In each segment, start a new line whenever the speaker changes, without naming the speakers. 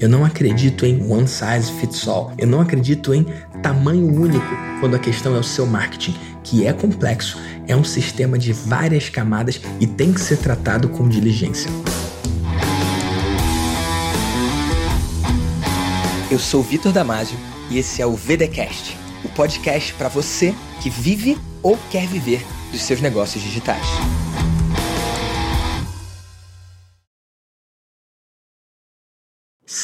Eu não acredito em one size fits all. Eu não acredito em tamanho único quando a questão é o seu marketing, que é complexo, é um sistema de várias camadas e tem que ser tratado com diligência. Eu sou Vitor Damasio e esse é o VDcast, o podcast para você que vive ou quer viver dos seus negócios digitais.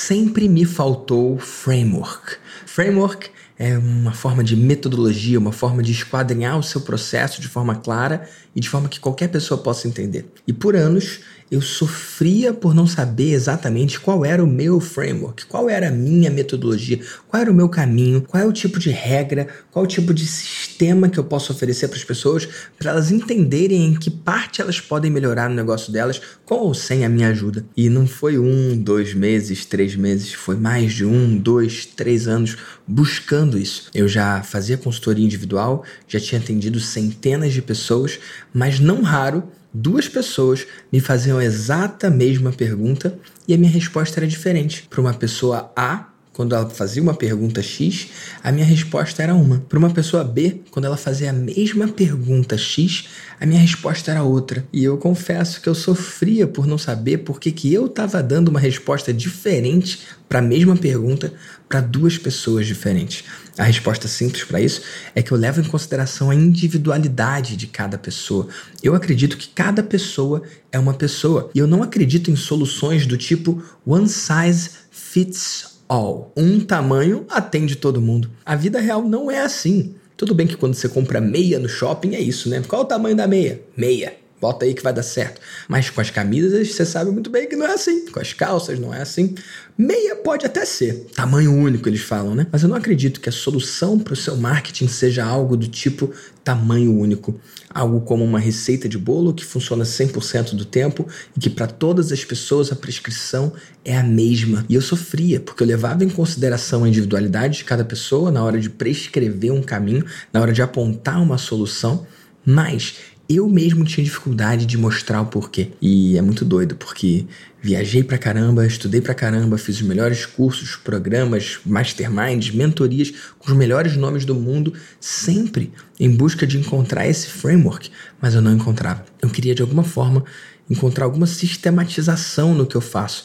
Sempre me faltou framework. Framework é uma forma de metodologia, uma forma de esquadrinhar o seu processo de forma clara e de forma que qualquer pessoa possa entender. E por anos eu sofria por não saber exatamente qual era o meu framework, qual era a minha metodologia, qual era o meu caminho, qual é o tipo de regra, qual é o tipo de sistema que eu posso oferecer para as pessoas para elas entenderem em que parte elas podem melhorar no negócio delas com ou sem a minha ajuda. E não foi um, dois meses, três meses, foi mais de um, dois, três anos buscando isso. Eu já fazia consultoria individual, já tinha atendido centenas de pessoas, mas não raro duas pessoas me faziam a exata mesma pergunta e a minha resposta era diferente. Para uma pessoa A, quando ela fazia uma pergunta X, a minha resposta era uma. Para uma pessoa B, quando ela fazia a mesma pergunta X, a minha resposta era outra. E eu confesso que eu sofria por não saber por que, que eu estava dando uma resposta diferente para a mesma pergunta para duas pessoas diferentes. A resposta simples para isso é que eu levo em consideração a individualidade de cada pessoa. Eu acredito que cada pessoa é uma pessoa e eu não acredito em soluções do tipo one size fits all. Um tamanho atende todo mundo. A vida real não é assim. Tudo bem que quando você compra meia no shopping é isso, né? Qual o tamanho da meia? Meia. Bota aí que vai dar certo. Mas com as camisas, você sabe muito bem que não é assim. Com as calças, não é assim. Meia pode até ser. Tamanho único, eles falam, né? Mas eu não acredito que a solução para o seu marketing seja algo do tipo tamanho único. Algo como uma receita de bolo que funciona 100% do tempo e que para todas as pessoas a prescrição é a mesma. E eu sofria, porque eu levava em consideração a individualidade de cada pessoa na hora de prescrever um caminho, na hora de apontar uma solução, mas eu mesmo tinha dificuldade de mostrar o porquê. E é muito doido, porque viajei pra caramba, estudei pra caramba, fiz os melhores cursos, programas, masterminds, mentorias com os melhores nomes do mundo, sempre em busca de encontrar esse framework, mas eu não encontrava. Eu queria de alguma forma encontrar alguma sistematização no que eu faço,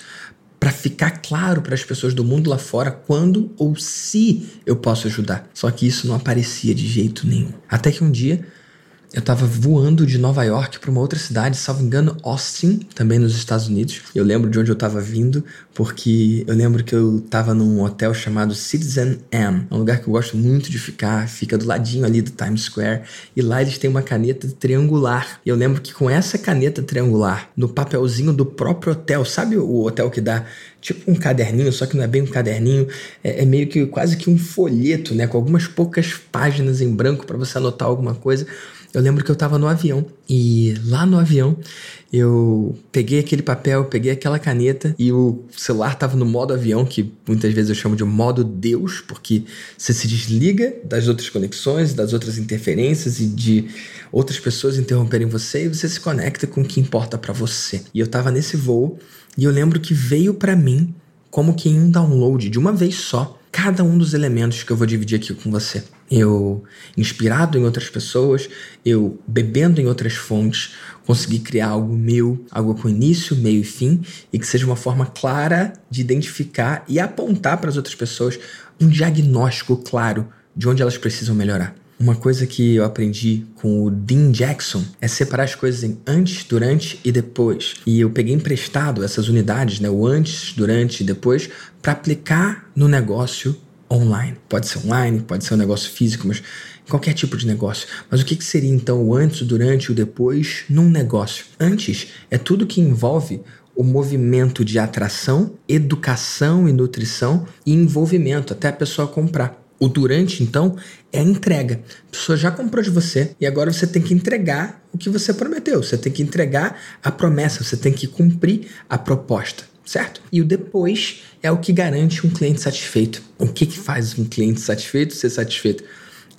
para ficar claro para as pessoas do mundo lá fora quando ou se eu posso ajudar. Só que isso não aparecia de jeito nenhum. Até que um dia eu tava voando de Nova York para uma outra cidade, salvo engano, Austin, também nos Estados Unidos. Eu lembro de onde eu tava vindo, porque eu lembro que eu tava num hotel chamado Citizen M. Um lugar que eu gosto muito de ficar, fica do ladinho ali do Times Square. E lá eles têm uma caneta triangular. E eu lembro que com essa caneta triangular, no papelzinho do próprio hotel, sabe o hotel que dá tipo um caderninho, só que não é bem um caderninho, é, é meio que quase que um folheto, né? Com algumas poucas páginas em branco para você anotar alguma coisa eu lembro que eu estava no avião e lá no avião eu peguei aquele papel, peguei aquela caneta e o celular estava no modo avião, que muitas vezes eu chamo de modo Deus, porque você se desliga das outras conexões, das outras interferências e de outras pessoas interromperem você e você se conecta com o que importa para você. E eu estava nesse voo e eu lembro que veio para mim como que em um download de uma vez só cada um dos elementos que eu vou dividir aqui com você. Eu, inspirado em outras pessoas, eu bebendo em outras fontes, consegui criar algo meu, algo com início, meio e fim, e que seja uma forma clara de identificar e apontar para as outras pessoas um diagnóstico claro de onde elas precisam melhorar. Uma coisa que eu aprendi com o Dean Jackson é separar as coisas em antes, durante e depois. E eu peguei emprestado essas unidades, né, o antes, durante e depois, para aplicar no negócio online. Pode ser online, pode ser um negócio físico, mas qualquer tipo de negócio. Mas o que, que seria então o antes, o durante e o depois num negócio? Antes é tudo que envolve o movimento de atração, educação e nutrição e envolvimento até a pessoa comprar. O durante, então, é a entrega. A pessoa já comprou de você e agora você tem que entregar o que você prometeu. Você tem que entregar a promessa, você tem que cumprir a proposta, certo? E o depois é o que garante um cliente satisfeito. O que, que faz um cliente satisfeito ser satisfeito?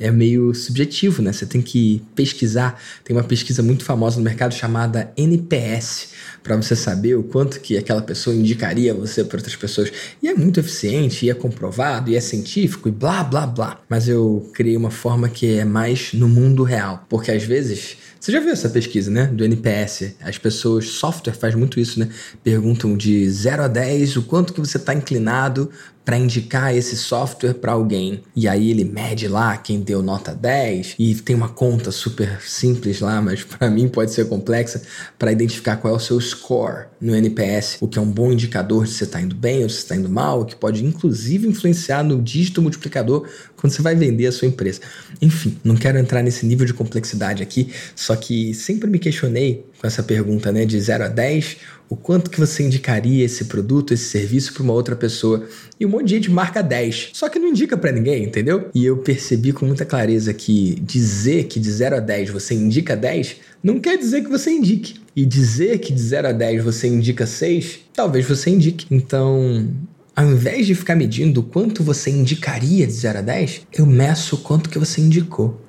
É meio subjetivo, né? Você tem que pesquisar. Tem uma pesquisa muito famosa no mercado chamada NPS, para você saber o quanto que aquela pessoa indicaria você para outras pessoas. E é muito eficiente, e é comprovado, e é científico, e blá, blá, blá. Mas eu criei uma forma que é mais no mundo real, porque às vezes você já viu essa pesquisa, né? Do NPS. As pessoas, software faz muito isso, né? Perguntam de 0 a 10 o quanto que você está inclinado para indicar esse software para alguém. E aí ele mede lá quem deu nota 10 e tem uma conta super simples lá, mas para mim pode ser complexa para identificar qual é o seu score no NPS, o que é um bom indicador de se está indo bem ou se está indo mal, o que pode inclusive influenciar no dígito multiplicador quando você vai vender a sua empresa. Enfim, não quero entrar nesse nível de complexidade aqui, só que sempre me questionei com essa pergunta, né, de 0 a 10, o quanto que você indicaria esse produto, esse serviço para uma outra pessoa. E um monte de gente marca 10, só que não indica para ninguém, entendeu? E eu percebi com muita clareza que dizer que de 0 a 10 você indica 10 não quer dizer que você indique. E dizer que de 0 a 10 você indica 6, talvez você indique. Então, ao invés de ficar medindo o quanto você indicaria de 0 a 10, eu meço o quanto que você indicou.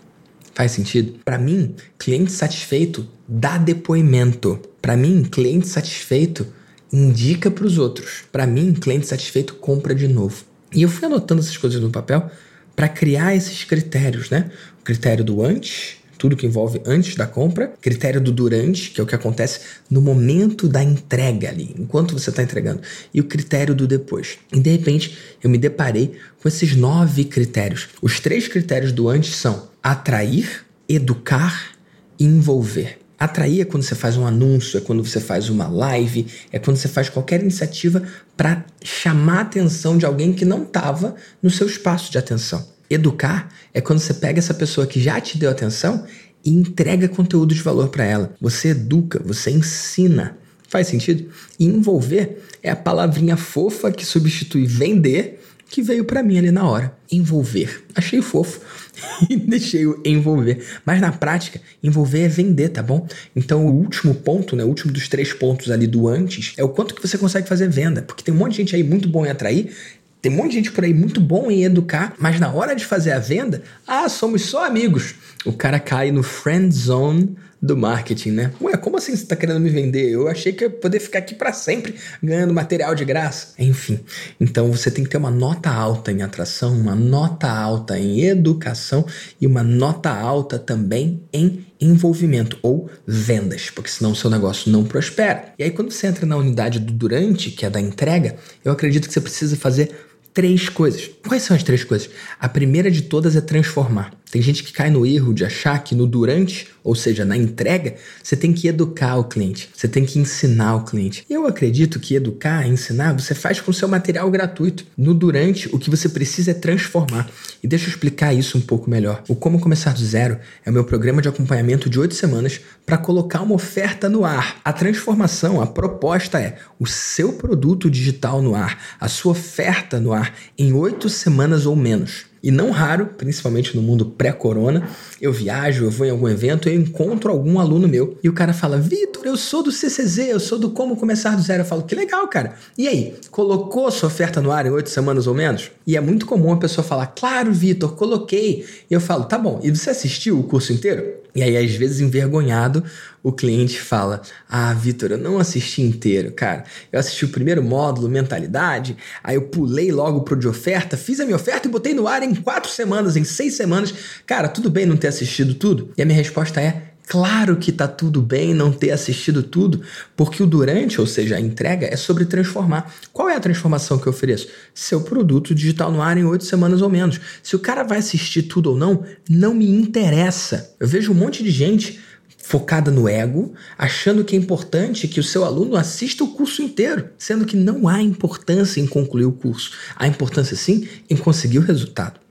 Faz sentido? Para mim, cliente satisfeito dá depoimento. Para mim, cliente satisfeito indica para os outros. Para mim, cliente satisfeito compra de novo. E eu fui anotando essas coisas no papel para criar esses critérios, né? O critério do antes, tudo que envolve antes da compra, critério do durante, que é o que acontece no momento da entrega ali, enquanto você está entregando, e o critério do depois. E de repente eu me deparei com esses nove critérios. Os três critérios do antes são atrair, educar e envolver. Atrair é quando você faz um anúncio, é quando você faz uma live, é quando você faz qualquer iniciativa para chamar a atenção de alguém que não estava no seu espaço de atenção. Educar é quando você pega essa pessoa que já te deu atenção e entrega conteúdo de valor para ela. Você educa, você ensina. Faz sentido? E envolver é a palavrinha fofa que substitui vender que veio para mim ali na hora. Envolver. Achei fofo e deixei o envolver. Mas na prática, envolver é vender, tá bom? Então o último ponto, né, o último dos três pontos ali do antes, é o quanto que você consegue fazer venda. Porque tem um monte de gente aí muito bom em atrair tem um monte de gente por aí muito bom em educar, mas na hora de fazer a venda, ah, somos só amigos. O cara cai no friend zone do marketing, né? Ué, como assim você está querendo me vender? Eu achei que eu ia poder ficar aqui para sempre ganhando material de graça. Enfim, então você tem que ter uma nota alta em atração, uma nota alta em educação e uma nota alta também em envolvimento ou vendas, porque senão o seu negócio não prospera. E aí quando você entra na unidade do durante, que é da entrega, eu acredito que você precisa fazer três coisas. Quais são as três coisas? A primeira de todas é transformar. Tem gente que cai no erro de achar que no durante, ou seja, na entrega, você tem que educar o cliente, você tem que ensinar o cliente. Eu acredito que educar, ensinar, você faz com seu material gratuito. No durante, o que você precisa é transformar. E deixa eu explicar isso um pouco melhor. O Como Começar do Zero é o meu programa de acompanhamento de oito semanas para colocar uma oferta no ar. A transformação, a proposta é o seu produto digital no ar, a sua oferta no ar em oito semanas ou menos. E não raro, principalmente no mundo pré-corona, eu viajo, eu vou em algum evento, eu encontro algum aluno meu e o cara fala: Vitor, eu sou do CCZ, eu sou do Como Começar do Zero. Eu falo: Que legal, cara. E aí, colocou sua oferta no ar em oito semanas ou menos? E é muito comum a pessoa falar: Claro, Vitor, coloquei. E eu falo: Tá bom, e você assistiu o curso inteiro? E aí, às vezes, envergonhado, o cliente fala: Ah, Vitor, eu não assisti inteiro, cara. Eu assisti o primeiro módulo, mentalidade, aí eu pulei logo pro de oferta, fiz a minha oferta e botei no ar em quatro semanas, em seis semanas. Cara, tudo bem não ter assistido tudo? E a minha resposta é: Claro que tá tudo bem não ter assistido tudo, porque o durante, ou seja, a entrega, é sobre transformar. Qual é a transformação que eu ofereço? Seu produto digital no ar em oito semanas ou menos. Se o cara vai assistir tudo ou não, não me interessa. Eu vejo um monte de gente focada no ego, achando que é importante que o seu aluno assista o curso inteiro, sendo que não há importância em concluir o curso. Há importância sim em conseguir o resultado.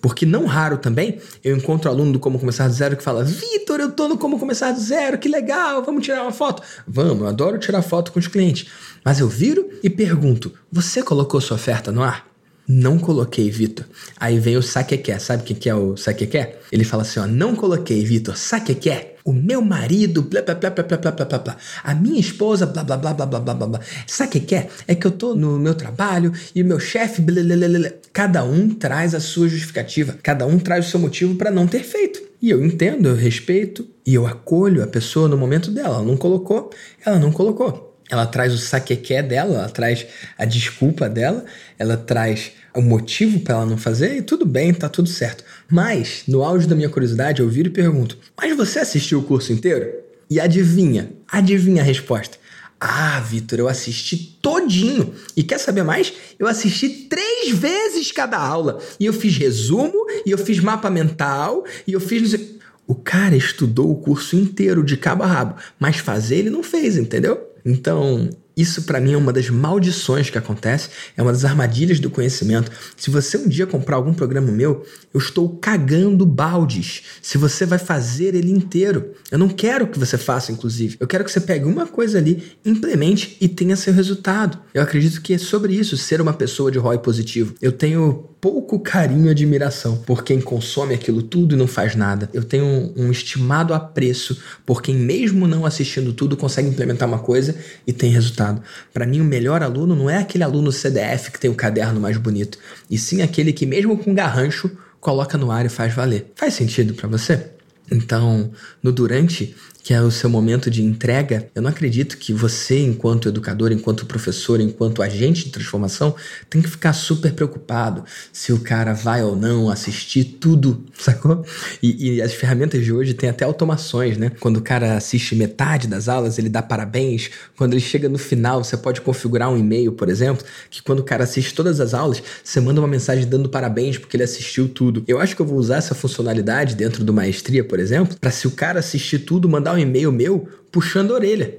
Porque não raro também eu encontro aluno do Como Começar do Zero que fala: Vitor, eu tô no Como Começar do Zero, que legal, vamos tirar uma foto. Vamos, eu adoro tirar foto com os clientes. Mas eu viro e pergunto: Você colocou sua oferta no ar? Não coloquei, Vitor. Aí vem o saquequé. Sabe o que é o saquequé? Ele fala assim, ó, não coloquei, Vitor. Saquequé. O meu marido, blá, blá, blá, blá, blá, blá, blá, blá. A minha esposa, blá, blá, blá, blá, blá, blá, blá. Sabe o que é? É que eu tô no meu trabalho e o meu chefe, blá, blá, blá, blá. Cada um traz a sua justificativa. Cada um traz o seu motivo para não ter feito. E eu entendo, eu respeito e eu acolho a pessoa no momento dela. Ela não colocou, ela não colocou. Ela traz o saquequé dela, ela traz a desculpa dela, ela traz o motivo para ela não fazer e tudo bem, tá tudo certo. Mas, no auge da minha curiosidade, eu viro e pergunto: Mas você assistiu o curso inteiro? E adivinha? Adivinha a resposta. Ah, Vitor, eu assisti todinho. E quer saber mais? Eu assisti três vezes cada aula. E eu fiz resumo, e eu fiz mapa mental, e eu fiz. O cara estudou o curso inteiro de cabo a rabo, mas fazer ele não fez, entendeu? Então, isso para mim é uma das maldições que acontece, é uma das armadilhas do conhecimento. Se você um dia comprar algum programa meu, eu estou cagando baldes. Se você vai fazer ele inteiro, eu não quero que você faça, inclusive. Eu quero que você pegue uma coisa ali, implemente e tenha seu resultado. Eu acredito que é sobre isso ser uma pessoa de ROI positivo. Eu tenho pouco carinho e admiração por quem consome aquilo tudo e não faz nada. Eu tenho um, um estimado apreço por quem, mesmo não assistindo tudo, consegue implementar uma coisa e tem resultado. Para mim, o melhor aluno não é aquele aluno CDF que tem o caderno mais bonito, e sim aquele que, mesmo com garrancho, coloca no ar e faz valer. Faz sentido para você? Então, no durante, que é o seu momento de entrega, eu não acredito que você, enquanto educador, enquanto professor, enquanto agente de transformação, tem que ficar super preocupado se o cara vai ou não assistir tudo, sacou? E, e as ferramentas de hoje têm até automações, né? Quando o cara assiste metade das aulas, ele dá parabéns. Quando ele chega no final, você pode configurar um e-mail, por exemplo, que quando o cara assiste todas as aulas, você manda uma mensagem dando parabéns porque ele assistiu tudo. Eu acho que eu vou usar essa funcionalidade dentro do Maestria, por exemplo, para se o cara assistir tudo, mandar um um e-mail meu puxando a orelha.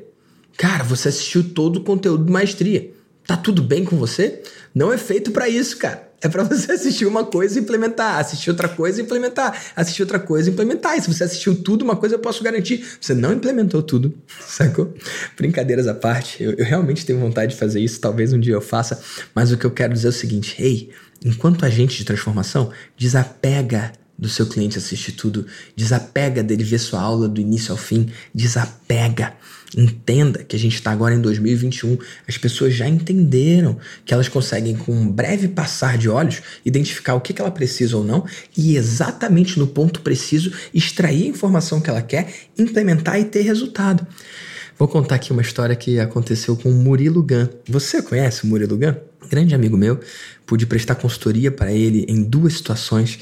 Cara, você assistiu todo o conteúdo de maestria. Tá tudo bem com você? Não é feito para isso, cara. É para você assistir uma coisa e implementar, assistir outra coisa e implementar, assistir outra coisa e implementar. E se você assistiu tudo, uma coisa eu posso garantir: você não implementou tudo, sacou? Brincadeiras à parte, eu, eu realmente tenho vontade de fazer isso, talvez um dia eu faça, mas o que eu quero dizer é o seguinte: ei, enquanto agente de transformação, desapega do seu cliente assistir tudo, desapega dele ver sua aula do início ao fim, desapega. Entenda que a gente está agora em 2021, as pessoas já entenderam que elas conseguem, com um breve passar de olhos, identificar o que, que ela precisa ou não e, exatamente no ponto preciso, extrair a informação que ela quer, implementar e ter resultado. Vou contar aqui uma história que aconteceu com o Murilo Gun. Você conhece o Murilo Gun? grande amigo meu, pude prestar consultoria para ele em duas situações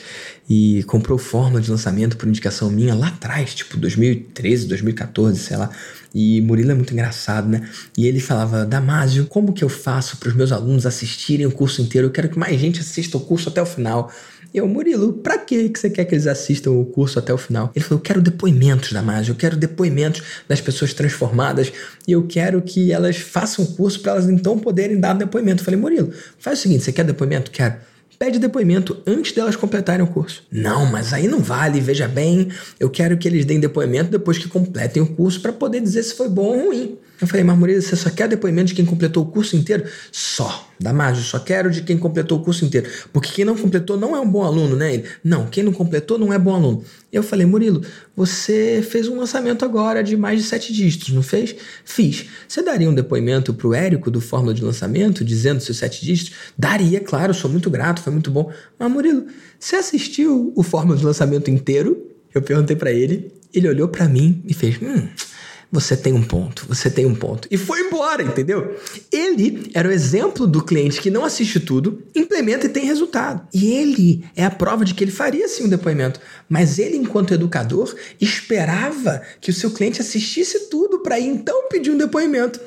e comprou fórmula de lançamento por indicação minha lá atrás, tipo 2013, 2014, sei lá. E Murilo é muito engraçado, né? E ele falava: Damásio, como que eu faço para os meus alunos assistirem o curso inteiro? Eu quero que mais gente assista o curso até o final. Eu, Murilo, pra que você quer que eles assistam o curso até o final? Ele falou: Eu quero depoimentos da Mágia, eu quero depoimentos das pessoas transformadas e eu quero que elas façam o curso para elas então poderem dar depoimento. Eu falei: Murilo, faz o seguinte: você quer depoimento? Quero pede depoimento antes delas completarem o curso. Não, mas aí não vale, veja bem, eu quero que eles deem depoimento depois que completem o curso para poder dizer se foi bom ou ruim. Eu falei, Murilo, você só quer depoimento de quem completou o curso inteiro? Só. Damásio, só quero de quem completou o curso inteiro. Porque quem não completou não é um bom aluno, né? Ele, não, quem não completou não é bom aluno. Eu falei, Murilo, você fez um lançamento agora de mais de sete dígitos, não fez? Fiz. Você daria um depoimento pro Érico do Fórmula de Lançamento, dizendo seus sete dígitos? Daria, claro, sou muito grato, foi muito bom. Mas, Murilo, você assistiu o Fórmula de Lançamento inteiro? Eu perguntei para ele, ele olhou para mim e fez, hum você tem um ponto, você tem um ponto. E foi embora, entendeu? Ele era o exemplo do cliente que não assiste tudo, implementa e tem resultado. E ele é a prova de que ele faria sim um depoimento. Mas ele, enquanto educador, esperava que o seu cliente assistisse tudo para então pedir um depoimento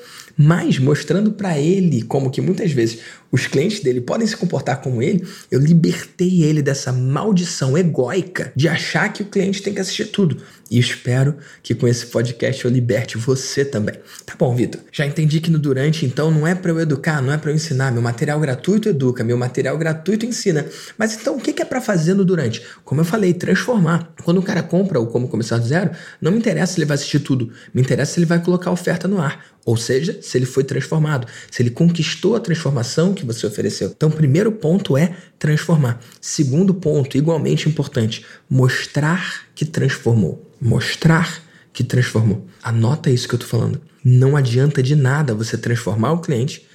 mas mostrando para ele como que muitas vezes os clientes dele podem se comportar como ele, eu libertei ele dessa maldição egóica de achar que o cliente tem que assistir tudo. E espero que com esse podcast eu liberte você também. Tá bom, Vitor? Já entendi que no durante, então, não é para eu educar, não é para eu ensinar. Meu material gratuito educa, meu material gratuito ensina. Mas então, o que é para fazer no durante? Como eu falei, transformar. Quando o cara compra o Como Começar do Zero, não me interessa se ele vai assistir tudo. Me interessa se ele vai colocar a oferta no ar. Ou seja, se ele foi transformado, se ele conquistou a transformação que você ofereceu. Então, primeiro ponto é transformar. Segundo ponto, igualmente importante, mostrar que transformou. Mostrar que transformou. Anota isso que eu tô falando. Não adianta de nada você transformar o cliente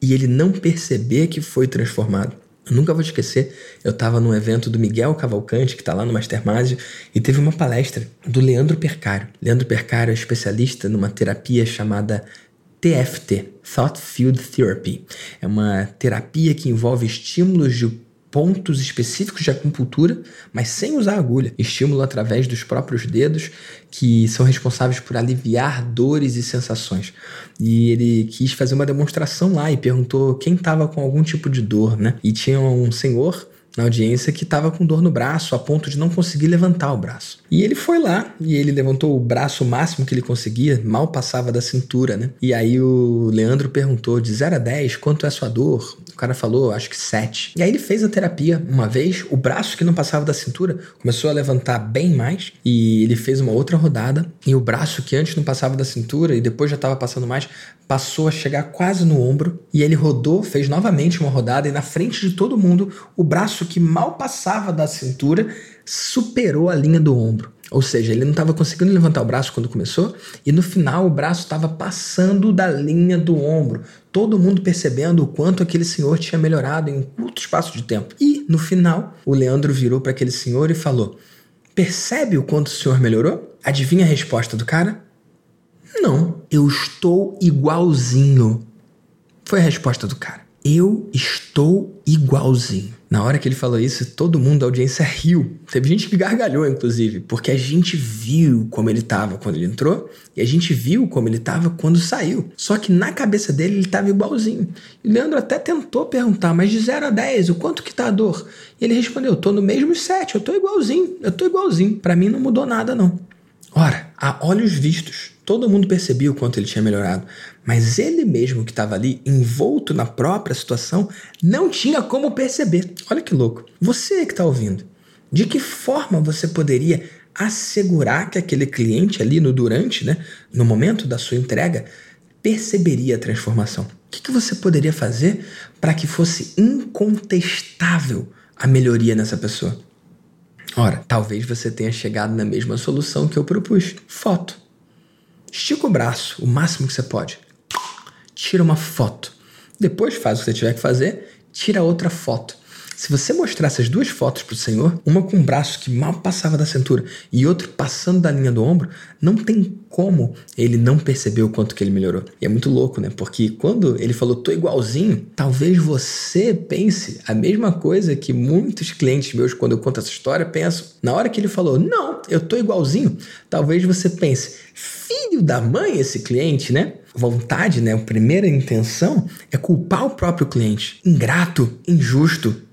e ele não perceber que foi transformado. Eu nunca vou esquecer, eu estava num evento do Miguel Cavalcante, que está lá no Mastermind, e teve uma palestra do Leandro Percário. Leandro Percário é especialista numa terapia chamada TFT, Thought Field Therapy. É uma terapia que envolve estímulos de pontos específicos de acupuntura, mas sem usar agulha. Estímulo através dos próprios dedos, que são responsáveis por aliviar dores e sensações. E ele quis fazer uma demonstração lá e perguntou quem estava com algum tipo de dor, né? E tinha um senhor na audiência que estava com dor no braço, a ponto de não conseguir levantar o braço. E ele foi lá e ele levantou o braço máximo que ele conseguia, mal passava da cintura, né? E aí o Leandro perguntou de 0 a 10, quanto é a sua dor? O cara falou, acho que 7. E aí ele fez a terapia uma vez, o braço que não passava da cintura começou a levantar bem mais e ele fez uma outra rodada e o braço que antes não passava da cintura e depois já estava passando mais, passou a chegar quase no ombro e ele rodou, fez novamente uma rodada e na frente de todo mundo, o braço que mal passava da cintura superou a linha do ombro. Ou seja, ele não estava conseguindo levantar o braço quando começou e no final o braço estava passando da linha do ombro. Todo mundo percebendo o quanto aquele senhor tinha melhorado em um curto espaço de tempo. E no final, o Leandro virou para aquele senhor e falou: Percebe o quanto o senhor melhorou? Adivinha a resposta do cara? Não, eu estou igualzinho. Foi a resposta do cara. Eu estou igualzinho. Na hora que ele falou isso, todo mundo da audiência riu. Teve gente que gargalhou, inclusive, porque a gente viu como ele estava quando ele entrou e a gente viu como ele estava quando saiu. Só que na cabeça dele ele estava igualzinho. E o Leandro até tentou perguntar, mas de 0 a 10, o quanto que tá a dor? E ele respondeu: eu tô no mesmo 7, eu tô igualzinho, eu tô igualzinho. Para mim não mudou nada, não. Ora, a olhos vistos, todo mundo percebia o quanto ele tinha melhorado, mas ele mesmo que estava ali, envolto na própria situação, não tinha como perceber. Olha que louco. Você que está ouvindo, de que forma você poderia assegurar que aquele cliente ali no durante, né, no momento da sua entrega, perceberia a transformação? O que, que você poderia fazer para que fosse incontestável a melhoria nessa pessoa? Ora, talvez você tenha chegado na mesma solução que eu propus: foto. Estica o braço o máximo que você pode. Tira uma foto. Depois faz o que você tiver que fazer, tira outra foto. Se você mostrar essas duas fotos para o Senhor, uma com um braço que mal passava da cintura e outro passando da linha do ombro, não tem como ele não perceber o quanto que ele melhorou. E é muito louco, né? Porque quando ele falou tô igualzinho, talvez você pense a mesma coisa que muitos clientes meus, quando eu conto essa história, pensam. Na hora que ele falou, não, eu tô igualzinho, talvez você pense, filho da mãe esse cliente, né? Vontade, né? A primeira intenção é culpar o próprio cliente. Ingrato, injusto,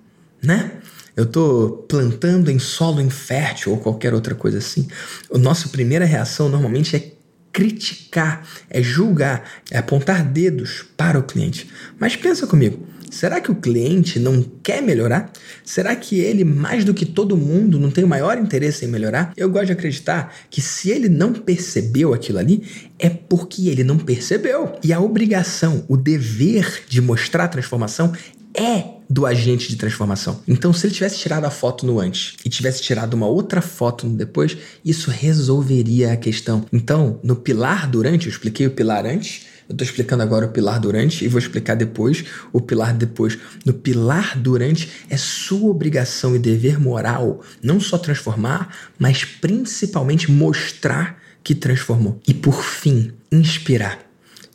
né? Eu estou plantando em solo infértil ou qualquer outra coisa assim. A nossa primeira reação normalmente é criticar, é julgar, é apontar dedos para o cliente. Mas pensa comigo, será que o cliente não quer melhorar? Será que ele, mais do que todo mundo, não tem o maior interesse em melhorar? Eu gosto de acreditar que se ele não percebeu aquilo ali, é porque ele não percebeu. E a obrigação, o dever de mostrar transformação é do agente de transformação. Então, se ele tivesse tirado a foto no antes e tivesse tirado uma outra foto no depois, isso resolveria a questão. Então, no pilar durante, eu expliquei o pilar antes, eu estou explicando agora o pilar durante e vou explicar depois o pilar depois. No pilar durante é sua obrigação e dever moral não só transformar, mas principalmente mostrar que transformou. E por fim, inspirar.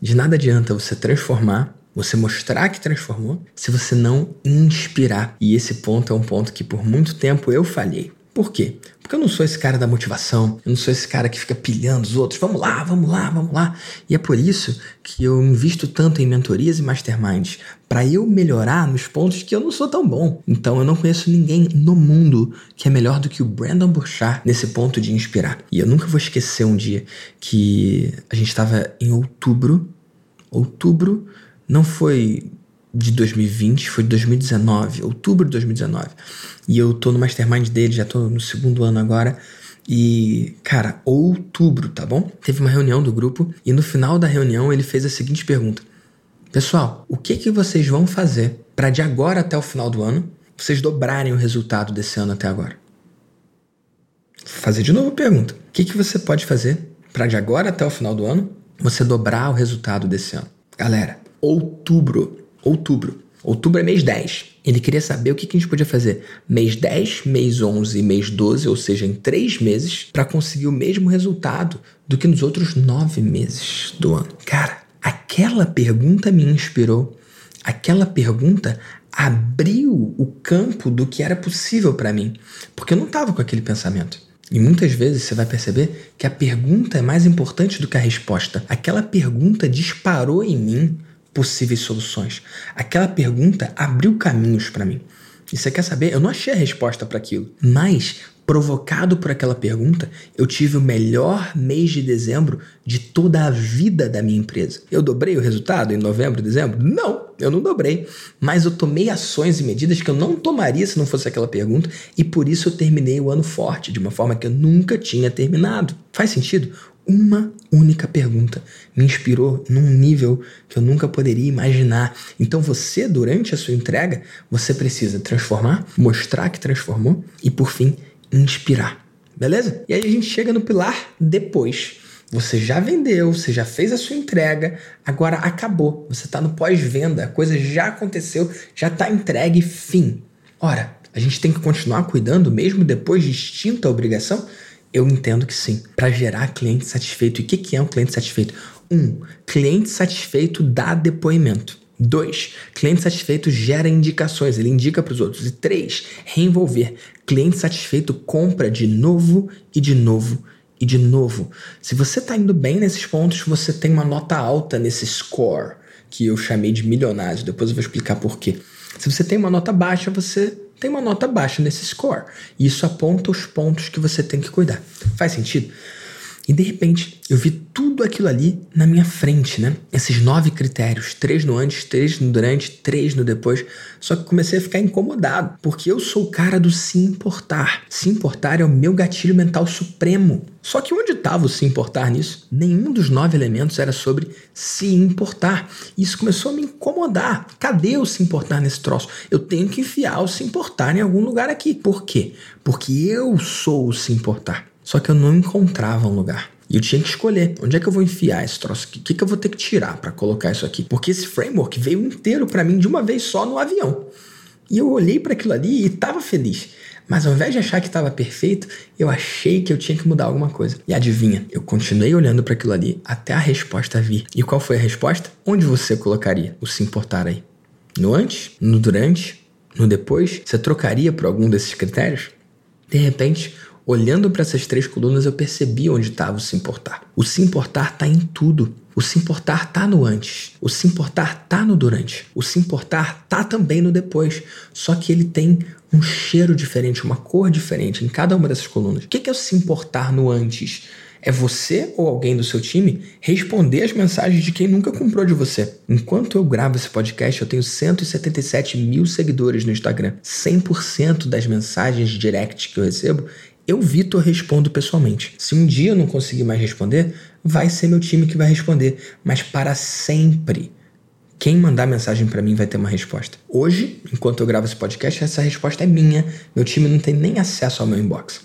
De nada adianta você transformar você mostrar que transformou, se você não inspirar. E esse ponto é um ponto que por muito tempo eu falhei. Por quê? Porque eu não sou esse cara da motivação, eu não sou esse cara que fica pilhando os outros, vamos lá, vamos lá, vamos lá. E é por isso que eu invisto tanto em mentorias e masterminds, para eu melhorar nos pontos que eu não sou tão bom. Então eu não conheço ninguém no mundo que é melhor do que o Brandon Burchard nesse ponto de inspirar. E eu nunca vou esquecer um dia que a gente estava em outubro, outubro não foi de 2020, foi de 2019, outubro de 2019. E eu tô no mastermind dele, já tô no segundo ano agora. E, cara, outubro, tá bom? Teve uma reunião do grupo e no final da reunião ele fez a seguinte pergunta: Pessoal, o que que vocês vão fazer para de agora até o final do ano vocês dobrarem o resultado desse ano até agora? Vou fazer de novo a pergunta: O que que você pode fazer para de agora até o final do ano você dobrar o resultado desse ano? Galera, outubro outubro. Outubro é mês 10. Ele queria saber o que, a gente podia fazer mês 10, mês 11 e mês 12, ou seja, em três meses, para conseguir o mesmo resultado do que nos outros nove meses do ano. Cara, aquela pergunta me inspirou. Aquela pergunta abriu o campo do que era possível para mim, porque eu não estava com aquele pensamento. E muitas vezes você vai perceber que a pergunta é mais importante do que a resposta. Aquela pergunta disparou em mim possíveis soluções. Aquela pergunta abriu caminhos para mim. E você quer saber? Eu não achei a resposta para aquilo, mas provocado por aquela pergunta, eu tive o melhor mês de dezembro de toda a vida da minha empresa. Eu dobrei o resultado em novembro, dezembro? Não, eu não dobrei. Mas eu tomei ações e medidas que eu não tomaria se não fosse aquela pergunta, e por isso eu terminei o ano forte, de uma forma que eu nunca tinha terminado. Faz sentido? Uma única pergunta me inspirou num nível que eu nunca poderia imaginar. Então você, durante a sua entrega, você precisa transformar, mostrar que transformou e, por fim, inspirar. Beleza? E aí a gente chega no pilar depois. Você já vendeu, você já fez a sua entrega, agora acabou. Você está no pós-venda, a coisa já aconteceu, já está entregue, fim. Ora, a gente tem que continuar cuidando mesmo depois de extinta obrigação? Eu entendo que sim. Para gerar cliente satisfeito. E o que, que é um cliente satisfeito? Um, cliente satisfeito dá depoimento. Dois, cliente satisfeito gera indicações, ele indica para os outros. E três, reenvolver. Cliente satisfeito compra de novo e de novo e de novo. Se você está indo bem nesses pontos, você tem uma nota alta nesse score, que eu chamei de milionário. Depois eu vou explicar por quê. Se você tem uma nota baixa, você tem uma nota baixa nesse score. Isso aponta os pontos que você tem que cuidar. Faz sentido? E de repente, eu vi tudo aquilo ali na minha frente, né? Esses nove critérios, três no antes, três no durante, três no depois. Só que comecei a ficar incomodado, porque eu sou o cara do se importar. Se importar é o meu gatilho mental supremo. Só que onde estava o se importar nisso? Nenhum dos nove elementos era sobre se importar. Isso começou a me incomodar. Cadê o se importar nesse troço? Eu tenho que enfiar o se importar em algum lugar aqui. Por quê? Porque eu sou o se importar. Só que eu não encontrava um lugar. E eu tinha que escolher onde é que eu vou enfiar esse troço aqui. O que, que eu vou ter que tirar para colocar isso aqui? Porque esse framework veio inteiro para mim de uma vez só no avião. E eu olhei para aquilo ali e estava feliz. Mas ao invés de achar que estava perfeito, eu achei que eu tinha que mudar alguma coisa. E adivinha, eu continuei olhando para aquilo ali até a resposta vir. E qual foi a resposta? Onde você colocaria o se importar aí? No antes? No durante? No depois? Você trocaria por algum desses critérios? De repente, Olhando para essas três colunas, eu percebi onde estava o se importar. O se importar está em tudo. O se importar está no antes. O se importar está no durante. O se importar está também no depois. Só que ele tem um cheiro diferente, uma cor diferente em cada uma dessas colunas. O que é o se importar no antes? É você ou alguém do seu time responder as mensagens de quem nunca comprou de você. Enquanto eu gravo esse podcast, eu tenho 177 mil seguidores no Instagram. 100% das mensagens direct que eu recebo eu, Vitor, respondo pessoalmente. Se um dia eu não conseguir mais responder, vai ser meu time que vai responder, mas para sempre. Quem mandar mensagem para mim vai ter uma resposta. Hoje, enquanto eu gravo esse podcast, essa resposta é minha. Meu time não tem nem acesso ao meu inbox.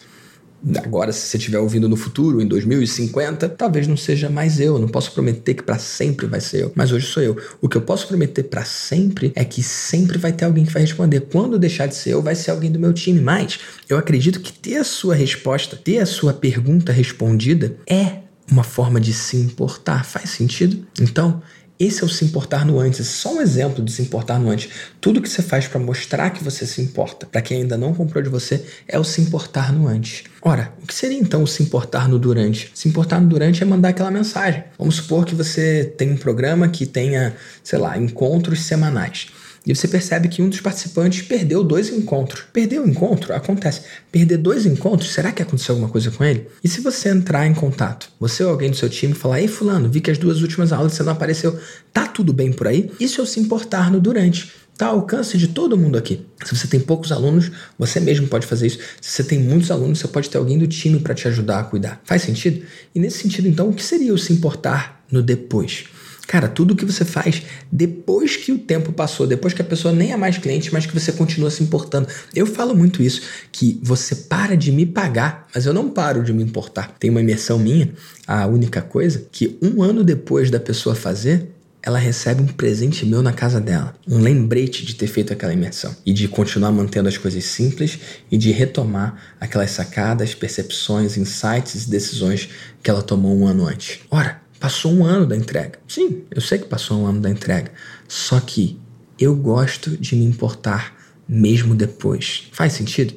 Agora, se você estiver ouvindo no futuro, em 2050, talvez não seja mais eu. Não posso prometer que para sempre vai ser eu, mas hoje sou eu. O que eu posso prometer para sempre é que sempre vai ter alguém que vai responder. Quando deixar de ser eu, vai ser alguém do meu time. Mas eu acredito que ter a sua resposta, ter a sua pergunta respondida, é uma forma de se importar. Faz sentido? Então, Esse é o se importar no antes. Só um exemplo de se importar no antes. Tudo que você faz para mostrar que você se importa, para quem ainda não comprou de você, é o se importar no antes. Ora, o que seria então o se importar no durante? Se importar no durante é mandar aquela mensagem. Vamos supor que você tem um programa que tenha, sei lá, encontros semanais. E você percebe que um dos participantes perdeu dois encontros. Perdeu o encontro? Acontece. Perder dois encontros, será que aconteceu alguma coisa com ele? E se você entrar em contato, você ou alguém do seu time falar: Ei, Fulano, vi que as duas últimas aulas você não apareceu, tá tudo bem por aí? Isso é se importar no durante está ao alcance de todo mundo aqui. Se você tem poucos alunos, você mesmo pode fazer isso. Se você tem muitos alunos, você pode ter alguém do time para te ajudar a cuidar. Faz sentido? E nesse sentido, então, o que seria o se importar no depois? Cara, tudo que você faz depois que o tempo passou, depois que a pessoa nem é mais cliente, mas que você continua se importando. Eu falo muito isso, que você para de me pagar, mas eu não paro de me importar. Tem uma imersão minha, a única coisa, que um ano depois da pessoa fazer, ela recebe um presente meu na casa dela. Um lembrete de ter feito aquela imersão. E de continuar mantendo as coisas simples e de retomar aquelas sacadas, percepções, insights e decisões que ela tomou um ano antes. Ora, Passou um ano da entrega. Sim, eu sei que passou um ano da entrega. Só que eu gosto de me importar mesmo depois. Faz sentido?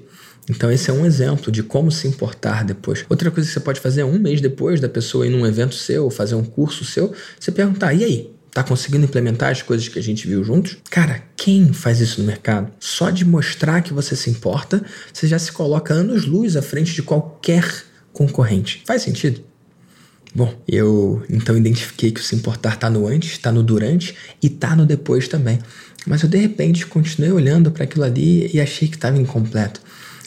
Então, esse é um exemplo de como se importar depois. Outra coisa que você pode fazer é um mês depois da pessoa ir num evento seu, fazer um curso seu, você perguntar: e aí? Tá conseguindo implementar as coisas que a gente viu juntos? Cara, quem faz isso no mercado? Só de mostrar que você se importa, você já se coloca anos-luz à frente de qualquer concorrente. Faz sentido? Bom, eu então identifiquei que o se importar está no antes, está no durante e está no depois também. Mas eu de repente continuei olhando para aquilo ali e achei que estava incompleto.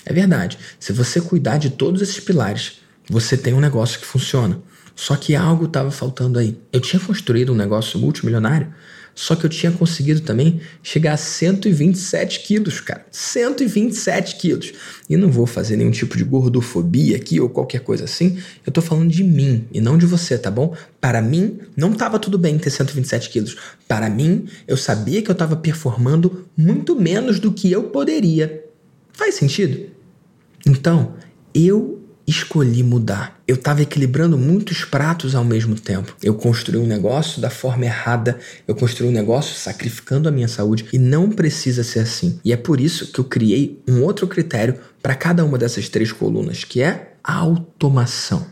É verdade, se você cuidar de todos esses pilares, você tem um negócio que funciona. Só que algo estava faltando aí. Eu tinha construído um negócio multimilionário só que eu tinha conseguido também chegar a 127 quilos, cara. 127 quilos. E não vou fazer nenhum tipo de gordofobia aqui ou qualquer coisa assim. Eu tô falando de mim e não de você, tá bom? Para mim, não tava tudo bem ter 127 quilos. Para mim, eu sabia que eu tava performando muito menos do que eu poderia. Faz sentido? Então, eu escolhi mudar. Eu estava equilibrando muitos pratos ao mesmo tempo. Eu construí um negócio da forma errada, eu construí um negócio sacrificando a minha saúde e não precisa ser assim. E é por isso que eu criei um outro critério para cada uma dessas três colunas, que é a automação.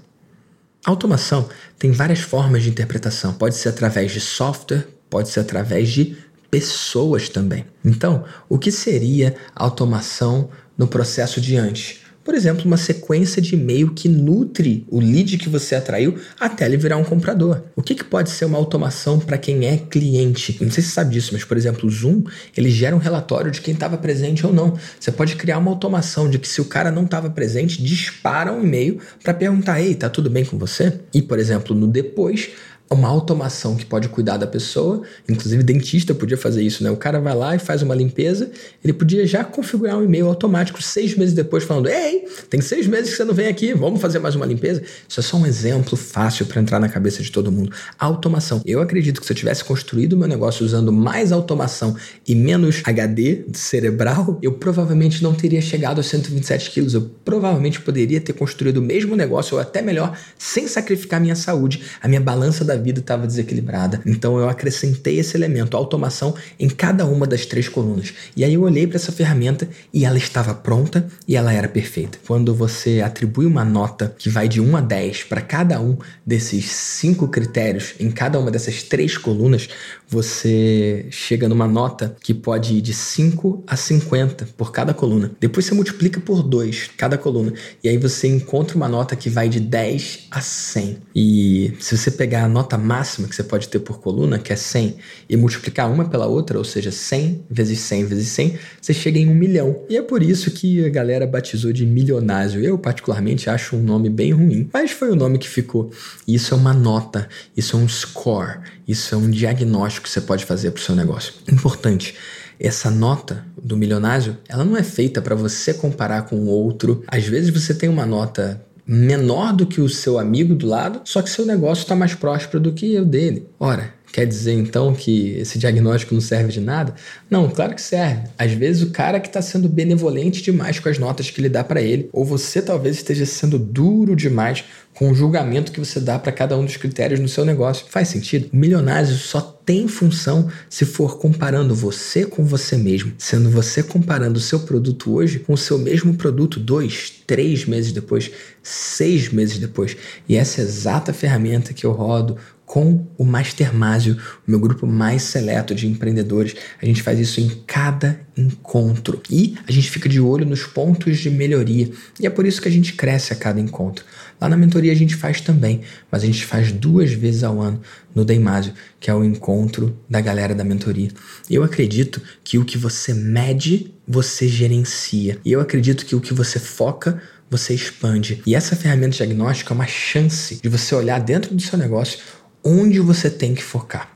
A automação tem várias formas de interpretação. Pode ser através de software, pode ser através de pessoas também. Então, o que seria automação no processo de antes? Por exemplo, uma sequência de e-mail que nutre o lead que você atraiu até ele virar um comprador. O que, que pode ser uma automação para quem é cliente? Não sei se você sabe disso, mas, por exemplo, o Zoom, ele gera um relatório de quem estava presente ou não. Você pode criar uma automação de que se o cara não estava presente, dispara um e-mail para perguntar, ei, tá tudo bem com você? E, por exemplo, no depois, uma automação que pode cuidar da pessoa, inclusive dentista podia fazer isso, né? O cara vai lá e faz uma limpeza, ele podia já configurar um e-mail automático seis meses depois falando: Ei, tem seis meses que você não vem aqui, vamos fazer mais uma limpeza? Isso é só um exemplo fácil para entrar na cabeça de todo mundo. Automação. Eu acredito que se eu tivesse construído meu negócio usando mais automação e menos HD cerebral, eu provavelmente não teria chegado aos 127 quilos. Eu provavelmente poderia ter construído o mesmo negócio ou até melhor, sem sacrificar minha saúde, a minha balança da vida estava desequilibrada. Então eu acrescentei esse elemento, automação, em cada uma das três colunas. E aí eu olhei para essa ferramenta e ela estava pronta e ela era perfeita. Quando você atribui uma nota que vai de 1 a 10 para cada um desses cinco critérios, em cada uma dessas três colunas, você chega numa nota que pode ir de 5 a 50 por cada coluna. Depois você multiplica por 2 cada coluna. E aí você encontra uma nota que vai de 10 a 100. E se você pegar a nota máxima que você pode ter por coluna, que é 100, e multiplicar uma pela outra, ou seja, 100 vezes 100 vezes 100, você chega em um milhão. E é por isso que a galera batizou de milionário. Eu, particularmente, acho um nome bem ruim, mas foi o nome que ficou. Isso é uma nota, isso é um score, isso é um diagnóstico que você pode fazer para o seu negócio. Importante. Essa nota do milionário, ela não é feita para você comparar com outro. Às vezes você tem uma nota menor do que o seu amigo do lado, só que seu negócio está mais próspero do que o dele. Ora, Quer dizer então que esse diagnóstico não serve de nada? Não, claro que serve. Às vezes o cara que está sendo benevolente demais com as notas que ele dá para ele, ou você talvez esteja sendo duro demais com o julgamento que você dá para cada um dos critérios no seu negócio. Faz sentido? O milionário só tem função se for comparando você com você mesmo, sendo você comparando o seu produto hoje com o seu mesmo produto dois, três meses depois, seis meses depois. E essa exata ferramenta que eu rodo com o Mastermásio, o meu grupo mais seleto de empreendedores. A gente faz isso em cada encontro e a gente fica de olho nos pontos de melhoria. E é por isso que a gente cresce a cada encontro. Lá na mentoria a gente faz também, mas a gente faz duas vezes ao ano no Deimásio, que é o encontro da galera da mentoria. Eu acredito que o que você mede, você gerencia. E eu acredito que o que você foca, você expande. E essa ferramenta diagnóstica é uma chance de você olhar dentro do seu negócio onde você tem que focar.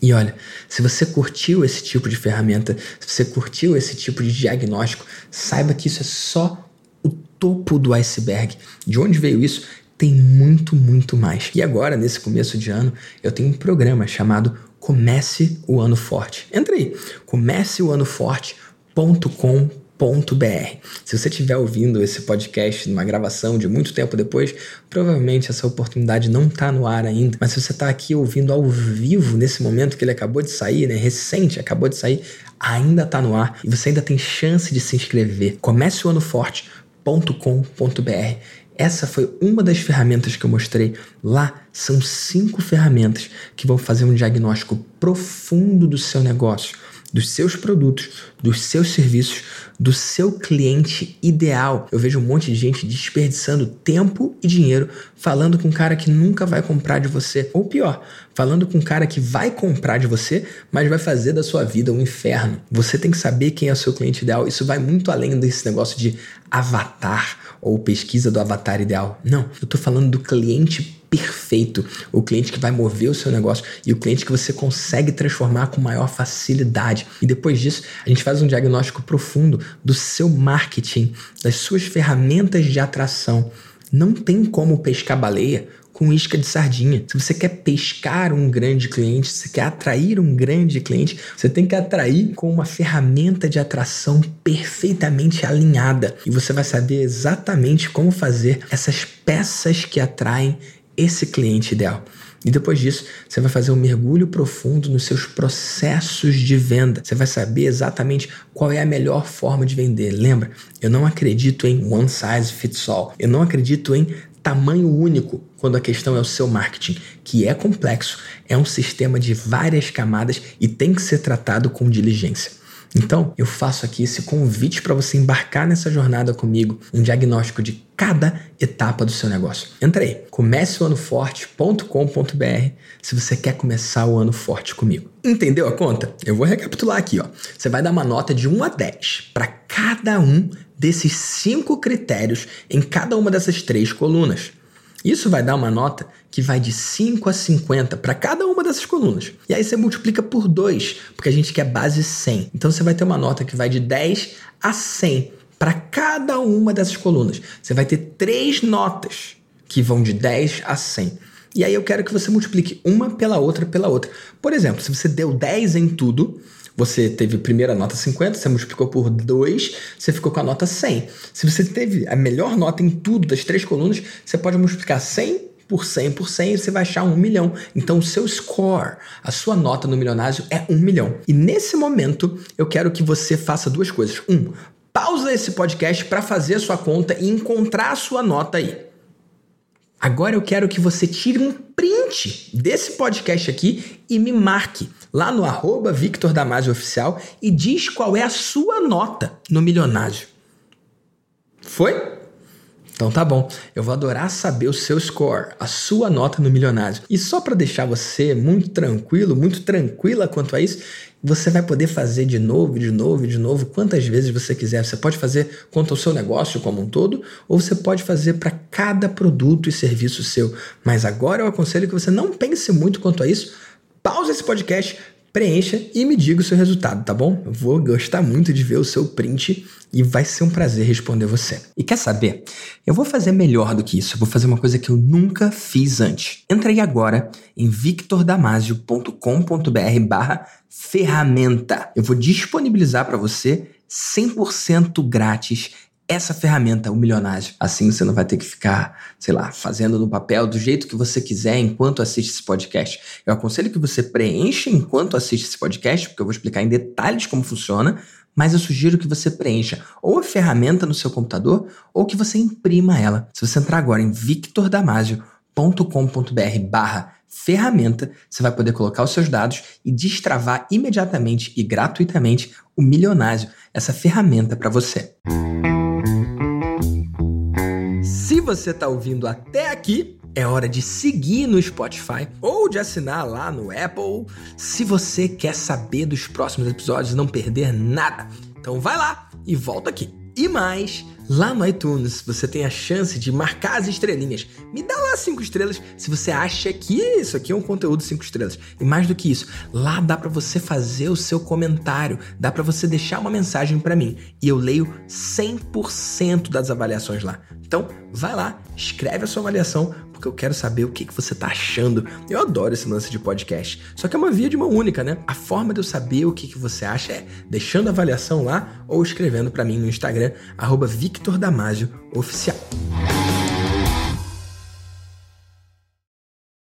E olha, se você curtiu esse tipo de ferramenta, se você curtiu esse tipo de diagnóstico, saiba que isso é só o topo do iceberg. De onde veio isso? Tem muito, muito mais. E agora, nesse começo de ano, eu tenho um programa chamado Comece o Ano Forte. Entra aí, comeceoanoforte.com.br Se você estiver ouvindo esse podcast numa gravação de muito tempo depois, provavelmente essa oportunidade não está no ar ainda. Mas se você está aqui ouvindo ao vivo nesse momento que ele acabou de sair, né, recente, acabou de sair, ainda está no ar e você ainda tem chance de se inscrever. Comece o ano forte.com.br. Essa foi uma das ferramentas que eu mostrei lá. São cinco ferramentas que vão fazer um diagnóstico profundo do seu negócio dos seus produtos, dos seus serviços, do seu cliente ideal. Eu vejo um monte de gente desperdiçando tempo e dinheiro falando com um cara que nunca vai comprar de você. Ou pior, falando com um cara que vai comprar de você, mas vai fazer da sua vida um inferno. Você tem que saber quem é o seu cliente ideal. Isso vai muito além desse negócio de avatar ou pesquisa do avatar ideal. Não, eu estou falando do cliente perfeito, o cliente que vai mover o seu negócio e o cliente que você consegue transformar com maior facilidade. E depois disso, a gente faz um diagnóstico profundo do seu marketing, das suas ferramentas de atração. Não tem como pescar baleia com isca de sardinha. Se você quer pescar um grande cliente, se quer atrair um grande cliente, você tem que atrair com uma ferramenta de atração perfeitamente alinhada. E você vai saber exatamente como fazer essas peças que atraem esse cliente ideal. E depois disso, você vai fazer um mergulho profundo nos seus processos de venda. Você vai saber exatamente qual é a melhor forma de vender. Lembra, eu não acredito em one size fits all. Eu não acredito em tamanho único quando a questão é o seu marketing, que é complexo, é um sistema de várias camadas e tem que ser tratado com diligência. Então, eu faço aqui esse convite para você embarcar nessa jornada comigo, um diagnóstico de cada etapa do seu negócio. Entra aí, comeceoanoforte.com.br se você quer começar o ano forte comigo. Entendeu a conta? Eu vou recapitular aqui, ó. Você vai dar uma nota de 1 a 10 para cada um desses cinco critérios em cada uma dessas três colunas. Isso vai dar uma nota que vai de 5 a 50 para cada uma dessas colunas. E aí você multiplica por 2, porque a gente quer base 100. Então você vai ter uma nota que vai de 10 a 100 para cada uma dessas colunas. Você vai ter três notas que vão de 10 a 100. E aí eu quero que você multiplique uma pela outra pela outra. Por exemplo, se você deu 10 em tudo, você teve primeira nota 50, você multiplicou por 2, você ficou com a nota 100. Se você teve a melhor nota em tudo das três colunas, você pode multiplicar 100 por 100 por 100, você vai achar um milhão. Então, o seu score, a sua nota no milionário é um milhão. E nesse momento, eu quero que você faça duas coisas. Um, pausa esse podcast para fazer a sua conta e encontrar a sua nota aí. Agora eu quero que você tire um print desse podcast aqui e me marque lá no arroba Victor Damasio Oficial e diz qual é a sua nota no milionário. Foi? Então tá bom, eu vou adorar saber o seu score, a sua nota no milionário. E só para deixar você muito tranquilo, muito tranquila quanto a isso, você vai poder fazer de novo, de novo, de novo, quantas vezes você quiser. Você pode fazer quanto ao seu negócio como um todo, ou você pode fazer para cada produto e serviço seu. Mas agora eu aconselho que você não pense muito quanto a isso. Pause esse podcast, preencha e me diga o seu resultado, tá bom? Eu vou gostar muito de ver o seu print e vai ser um prazer responder você. E quer saber? Eu vou fazer melhor do que isso. Eu vou fazer uma coisa que eu nunca fiz antes. Entra aí agora em victordamasio.com.br barra ferramenta. Eu vou disponibilizar para você 100% grátis essa ferramenta, o Milionário. Assim você não vai ter que ficar, sei lá, fazendo no papel do jeito que você quiser enquanto assiste esse podcast. Eu aconselho que você preencha enquanto assiste esse podcast, porque eu vou explicar em detalhes como funciona, mas eu sugiro que você preencha ou a ferramenta no seu computador ou que você imprima ela. Se você entrar agora em victordamasio.com.br barra ferramenta, você vai poder colocar os seus dados e destravar imediatamente e gratuitamente o Milionário, essa ferramenta para você. Se você está ouvindo até aqui, é hora de seguir no Spotify ou de assinar lá no Apple se você quer saber dos próximos episódios e não perder nada. Então vai lá e volta aqui. E mais, lá no iTunes você tem a chance de marcar as estrelinhas. Me dá lá cinco estrelas se você acha que isso aqui é um conteúdo cinco estrelas. E mais do que isso, lá dá para você fazer o seu comentário, dá para você deixar uma mensagem para mim e eu leio 100% das avaliações lá. Então, vai lá, escreve a sua avaliação, porque eu quero saber o que, que você tá achando. Eu adoro esse lance de podcast. Só que é uma via de mão única, né? A forma de eu saber o que, que você acha é deixando a avaliação lá ou escrevendo para mim no Instagram, arroba Victor Damasio Oficial.